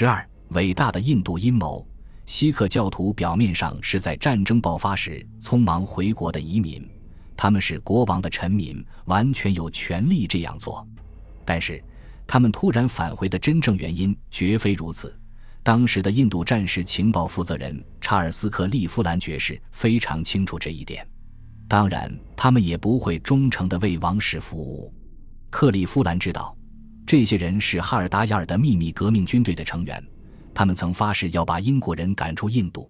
十二，伟大的印度阴谋。锡克教徒表面上是在战争爆发时匆忙回国的移民，他们是国王的臣民，完全有权利这样做。但是，他们突然返回的真正原因绝非如此。当时的印度战时情报负责人查尔斯·克利夫兰爵士非常清楚这一点。当然，他们也不会忠诚地为王室服务。克利夫兰知道，这些人是哈尔达亚尔的秘密革命军队的成员。他们曾发誓要把英国人赶出印度，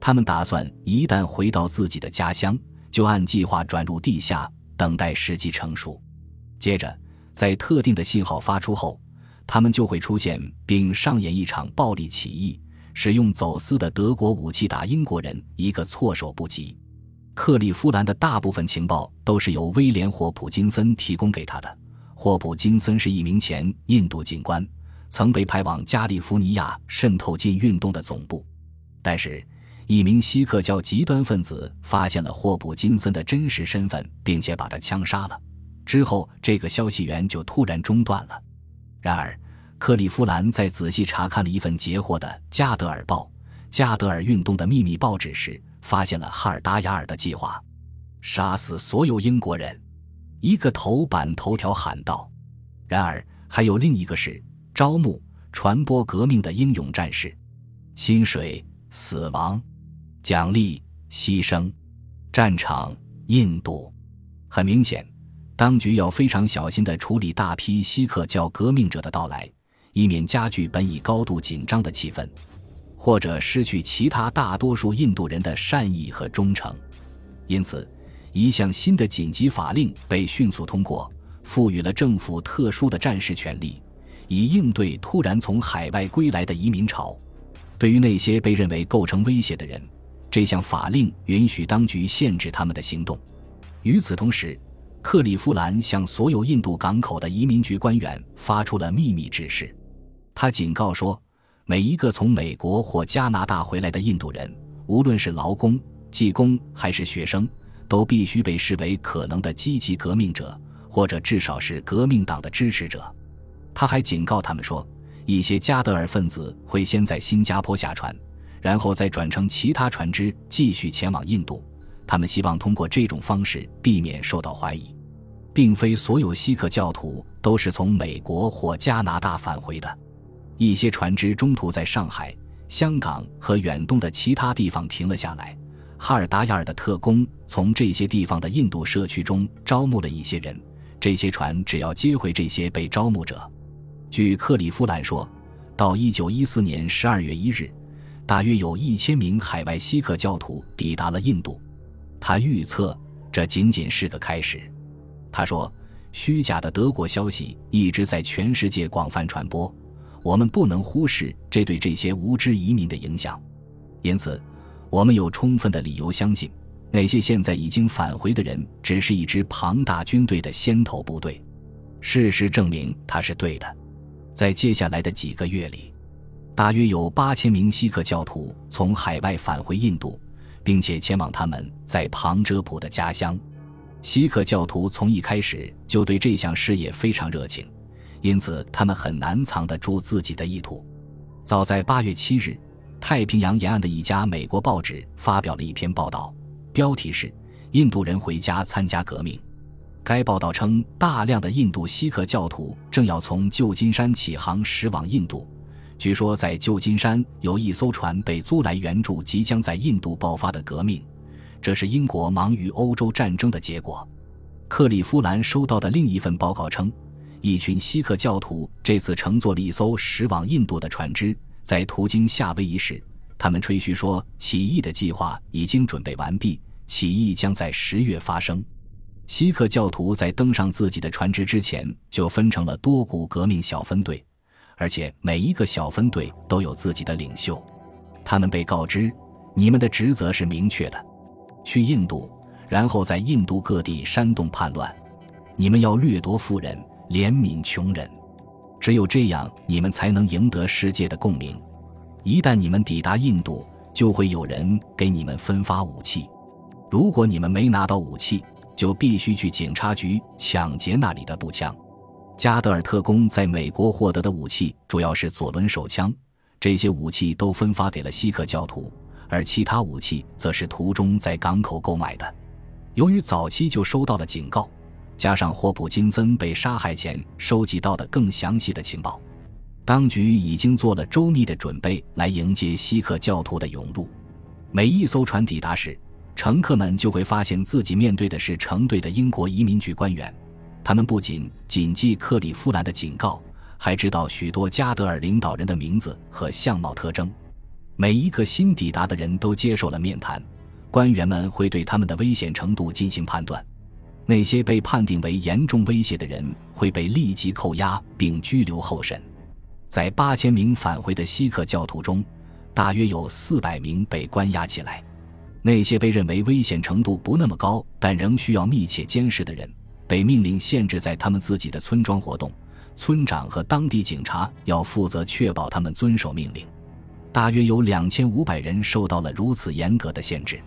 他们打算一旦回到自己的家乡，就按计划转入地下，等待时机成熟。接着，在特定的信号发出后，他们就会出现并上演一场暴力起义，使用走私的德国武器打英国人一个措手不及。克利夫兰的大部分情报都是由威廉·霍普金森提供给他的。霍普金森是一名前印度警官。曾被派往加利福尼亚渗透进运动的总部，但是，一名锡克教极端分子发现了霍普金森的真实身份，并且把他枪杀了。之后，这个消息源就突然中断了。然而，克利夫兰在仔细查看了一份截获的《加德尔报》——加德尔运动的秘密报纸时，发现了哈尔达雅尔的计划：杀死所有英国人。一个头版头条喊道。然而，还有另一个是。招募、传播革命的英勇战士，薪水、死亡、奖励、牺牲、战场、印度。很明显，当局要非常小心地处理大批锡克教革命者的到来，以免加剧本已高度紧张的气氛，或者失去其他大多数印度人的善意和忠诚。因此，一项新的紧急法令被迅速通过，赋予了政府特殊的战时权利。以应对突然从海外归来的移民潮，对于那些被认为构成威胁的人，这项法令允许当局限制他们的行动。与此同时，克利夫兰向所有印度港口的移民局官员发出了秘密指示。他警告说，每一个从美国或加拿大回来的印度人，无论是劳工、技工还是学生，都必须被视为可能的积极革命者，或者至少是革命党的支持者。他还警告他们说，一些加德尔分子会先在新加坡下船，然后再转乘其他船只继续前往印度。他们希望通过这种方式避免受到怀疑。并非所有锡克教徒都是从美国或加拿大返回的，一些船只中途在上海、香港和远东的其他地方停了下来。哈尔达亚尔的特工从这些地方的印度社区中招募了一些人，这些船只要接回这些被招募者。据克里夫兰说，到一九一四年十二月一日，大约有一千名海外锡克教徒抵达了印度。他预测这仅仅是个开始。他说：“虚假的德国消息一直在全世界广泛传播，我们不能忽视这对这些无知移民的影响。因此，我们有充分的理由相信，那些现在已经返回的人只是一支庞大军队的先头部队。事实证明，他是对的。”在接下来的几个月里，大约有八千名锡克教徒从海外返回印度，并且前往他们在旁遮普的家乡。锡克教徒从一开始就对这项事业非常热情，因此他们很难藏得住自己的意图。早在八月七日，太平洋沿岸的一家美国报纸发表了一篇报道，标题是“印度人回家参加革命”。该报道称，大量的印度锡克教徒正要从旧金山起航驶往印度。据说，在旧金山有一艘船被租来援助即将在印度爆发的革命。这是英国忙于欧洲战争的结果。克利夫兰收到的另一份报告称，一群锡克教徒这次乘坐了一艘驶往印度的船只，在途经夏威夷时，他们吹嘘说，起义的计划已经准备完毕，起义将在十月发生。锡克教徒在登上自己的船只之前，就分成了多股革命小分队，而且每一个小分队都有自己的领袖。他们被告知，你们的职责是明确的：去印度，然后在印度各地煽动叛乱。你们要掠夺富人，怜悯穷人。只有这样，你们才能赢得世界的共鸣。一旦你们抵达印度，就会有人给你们分发武器。如果你们没拿到武器，就必须去警察局抢劫那里的步枪。加德尔特工在美国获得的武器主要是左轮手枪，这些武器都分发给了锡克教徒，而其他武器则是途中在港口购买的。由于早期就收到了警告，加上霍普金森被杀害前收集到的更详细的情报，当局已经做了周密的准备来迎接锡克教徒的涌入。每一艘船抵达时，乘客们就会发现自己面对的是成队的英国移民局官员，他们不仅谨记克里夫兰的警告。还知道许多加德尔领导人的名字和相貌特征，每一个新抵达的人都接受了面谈，官员们会对他们的危险程度进行判断。那些被判定为严重威胁的人会被立即扣押并拘留候审。在八千名返回的锡克教徒中，大约有四百名被关押起来。那些被认为危险程度不那么高但仍需要密切监视的人，被命令限制在他们自己的村庄活动。村长和当地警察要负责确保他们遵守命令。大约有两千五百人受到了如此严格的限制，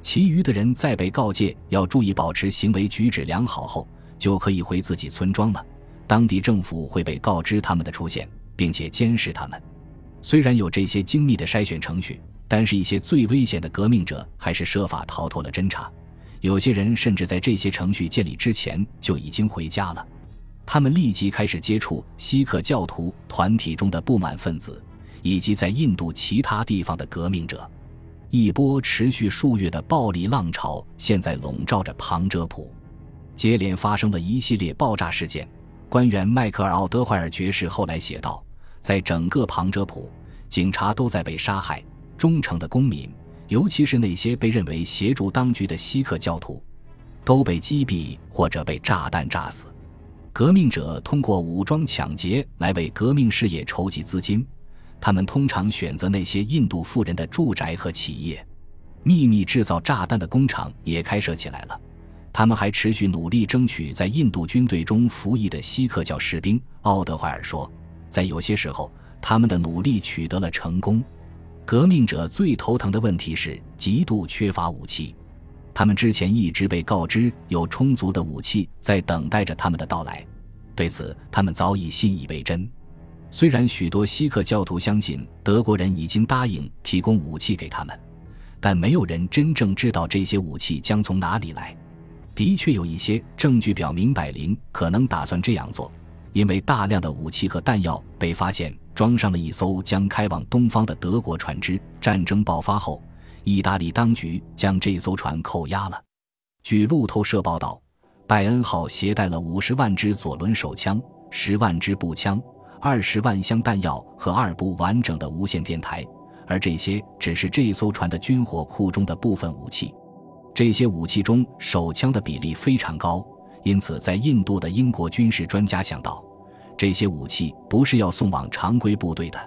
其余的人在被告诫要注意保持行为举止良好后，就可以回自己村庄了。当地政府会被告知他们的出现，并且监视他们。虽然有这些精密的筛选程序，但是一些最危险的革命者还是设法逃脱了侦查。有些人甚至在这些程序建立之前就已经回家了。他们立即开始接触锡克教徒团体中的不满分子，以及在印度其他地方的革命者。一波持续数月的暴力浪潮现在笼罩着旁遮普，接连发生了一系列爆炸事件。官员迈克尔·奥德怀尔爵士后来写道：“在整个旁遮普，警察都在被杀害，忠诚的公民，尤其是那些被认为协助当局的锡克教徒，都被击毙或者被炸弹炸死。”革命者通过武装抢劫来为革命事业筹集资金，他们通常选择那些印度富人的住宅和企业。秘密制造炸弹的工厂也开设起来了。他们还持续努力争取在印度军队中服役的锡克教士兵。奥德怀尔说，在有些时候，他们的努力取得了成功。革命者最头疼的问题是极度缺乏武器。他们之前一直被告知有充足的武器在等待着他们的到来，对此他们早已信以为真。虽然许多锡克教徒相信德国人已经答应提供武器给他们，但没有人真正知道这些武器将从哪里来。的确有一些证据表明柏林可能打算这样做，因为大量的武器和弹药被发现装上了一艘将开往东方的德国船只。战争爆发后。意大利当局将这艘船扣押了。据路透社报道，拜恩号携带了五十万支左轮手枪、十万支步枪、二十万箱弹药和二部完整的无线电台，而这些只是这艘船的军火库中的部分武器。这些武器中手枪的比例非常高，因此在印度的英国军事专家想到，这些武器不是要送往常规部队的，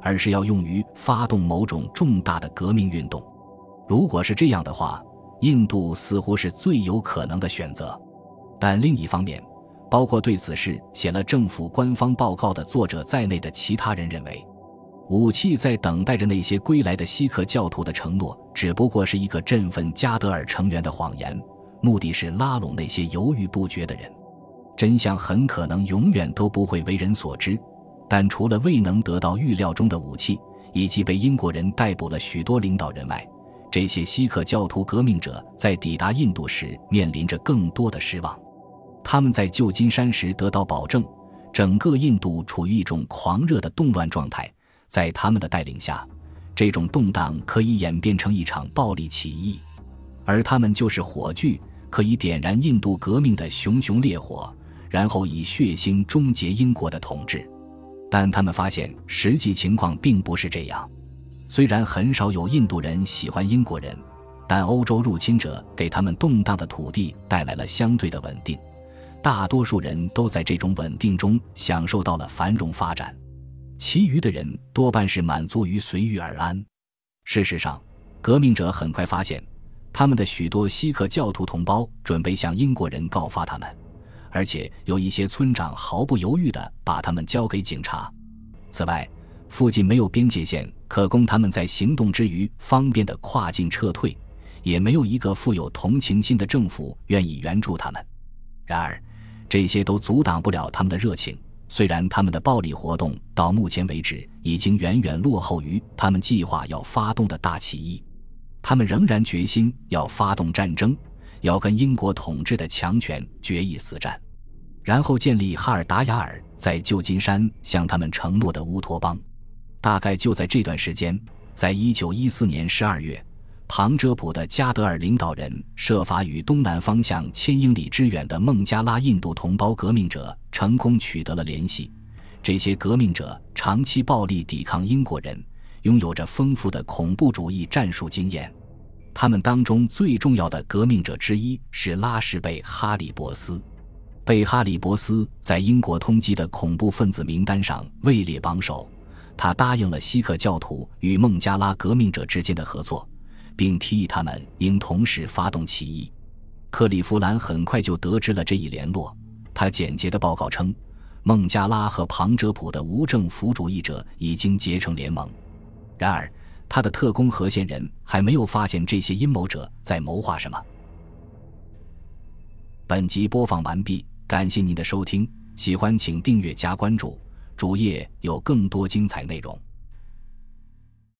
而是要用于发动某种重大的革命运动。如果是这样的话，印度似乎是最有可能的选择。但另一方面，包括对此事写了政府官方报告的作者在内的其他人认为，武器在等待着那些归来的锡克教徒的承诺，只不过是一个振奋加德尔成员的谎言，目的是拉拢那些犹豫不决的人。真相很可能永远都不会为人所知。但除了未能得到预料中的武器，以及被英国人逮捕了许多领导人外，这些锡克教徒革命者在抵达印度时面临着更多的失望。他们在旧金山时得到保证，整个印度处于一种狂热的动乱状态。在他们的带领下，这种动荡可以演变成一场暴力起义，而他们就是火炬，可以点燃印度革命的熊熊烈火，然后以血腥终结英国的统治。但他们发现，实际情况并不是这样。虽然很少有印度人喜欢英国人，但欧洲入侵者给他们动荡的土地带来了相对的稳定，大多数人都在这种稳定中享受到了繁荣发展，其余的人多半是满足于随遇而安。事实上，革命者很快发现，他们的许多锡克教徒同胞准备向英国人告发他们，而且有一些村长毫不犹豫地把他们交给警察。此外，附近没有边界线。可供他们在行动之余方便的跨境撤退，也没有一个富有同情心的政府愿意援助他们。然而，这些都阻挡不了他们的热情。虽然他们的暴力活动到目前为止已经远远落后于他们计划要发动的大起义，他们仍然决心要发动战争，要跟英国统治的强权决一死战，然后建立哈尔达雅尔在旧金山向他们承诺的乌托邦。大概就在这段时间，在一九一四年十二月。庞遮普的加德尔领导人设法与东南方向千英里之远的孟加拉印度同胞革命者成功取得了联系。这些革命者长期暴力抵抗英国人，拥有着丰富的恐怖主义战术经验。他们当中最重要的革命者之一是拉什贝哈里伯斯。贝哈里伯斯在英国通缉的恐怖分子名单上位列榜首。他答应了锡克教徒与孟加拉革命者之间的合作。并提议他们应同时发动起义。克利夫兰很快就得知了这一联络。他简洁的报告称，孟加拉和庞哲普的无政府主义者已经结成联盟。然而，他的特工和线人还没有发现这些阴谋者在谋划什么。本集播放完毕，感谢您的收听，喜欢请订阅加关注，主页有更多精彩内容。